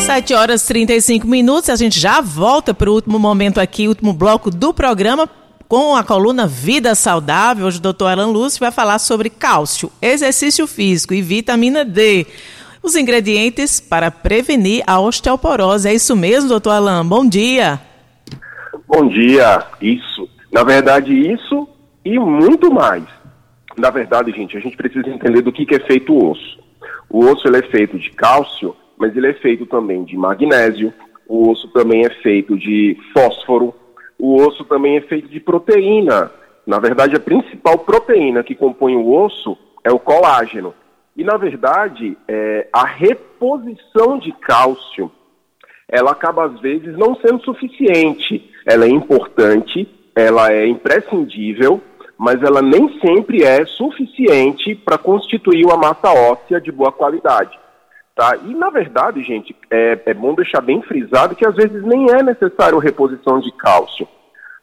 7 horas e 35 minutos. A gente já volta para o último momento aqui, último bloco do programa, com a coluna Vida Saudável. Hoje o doutor Alan Lúcio vai falar sobre cálcio, exercício físico e vitamina D. Os ingredientes para prevenir a osteoporose. É isso mesmo, doutor Alan? Bom dia. Bom dia. Isso. Na verdade, isso e muito mais. Na verdade, gente, a gente precisa entender do que, que é feito o osso. O osso ele é feito de cálcio mas ele é feito também de magnésio, o osso também é feito de fósforo, o osso também é feito de proteína. Na verdade, a principal proteína que compõe o osso é o colágeno. E, na verdade, é, a reposição de cálcio, ela acaba, às vezes, não sendo suficiente. Ela é importante, ela é imprescindível, mas ela nem sempre é suficiente para constituir uma massa óssea de boa qualidade. Tá? E, na verdade, gente, é, é bom deixar bem frisado que às vezes nem é necessário reposição de cálcio.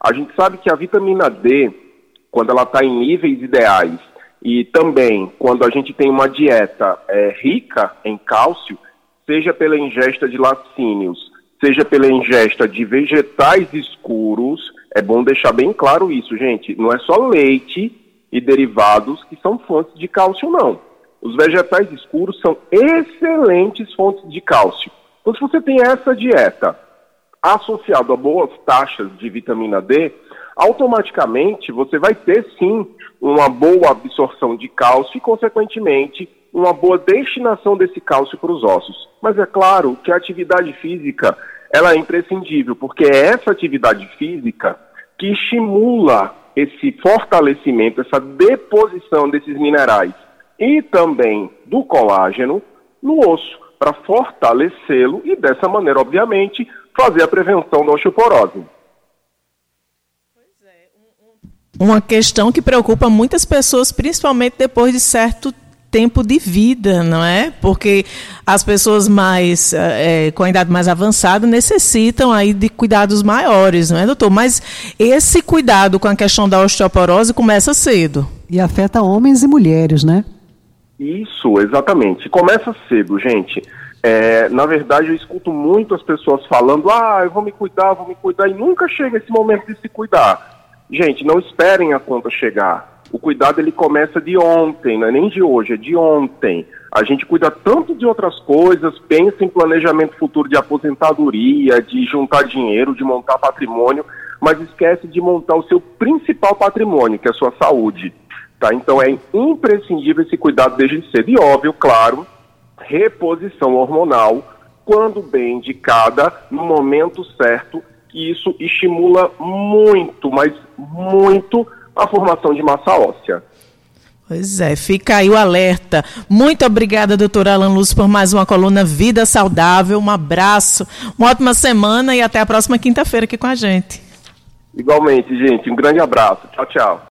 A gente sabe que a vitamina D, quando ela está em níveis ideais, e também quando a gente tem uma dieta é, rica em cálcio, seja pela ingesta de laticínios, seja pela ingesta de vegetais escuros, é bom deixar bem claro isso, gente. Não é só leite e derivados que são fontes de cálcio, não. Os vegetais escuros são excelentes fontes de cálcio. Então, se você tem essa dieta associada a boas taxas de vitamina D, automaticamente você vai ter sim uma boa absorção de cálcio e, consequentemente, uma boa destinação desse cálcio para os ossos. Mas é claro que a atividade física ela é imprescindível, porque é essa atividade física que estimula esse fortalecimento, essa deposição desses minerais e também do colágeno no osso, para fortalecê-lo e, dessa maneira, obviamente, fazer a prevenção da osteoporose. Uma questão que preocupa muitas pessoas, principalmente depois de certo tempo de vida, não é? Porque as pessoas mais é, com a idade mais avançada necessitam aí de cuidados maiores, não é, doutor? Mas esse cuidado com a questão da osteoporose começa cedo. E afeta homens e mulheres, né? Isso, exatamente. Começa cedo, gente. É, na verdade, eu escuto muito as pessoas falando: ah, eu vou me cuidar, vou me cuidar, e nunca chega esse momento de se cuidar. Gente, não esperem a conta chegar. O cuidado ele começa de ontem, não é nem de hoje, é de ontem. A gente cuida tanto de outras coisas, pensa em planejamento futuro de aposentadoria, de juntar dinheiro, de montar patrimônio, mas esquece de montar o seu principal patrimônio, que é a sua saúde. Tá? Então é imprescindível esse cuidado desde cedo. E óbvio, claro, reposição hormonal, quando bem indicada, no momento certo, que isso estimula muito, mas muito, a formação de massa óssea. Pois é, fica aí o alerta. Muito obrigada, doutora Alan Luz, por mais uma coluna Vida Saudável. Um abraço, uma ótima semana e até a próxima quinta-feira aqui com a gente. Igualmente, gente. Um grande abraço. Tchau, tchau.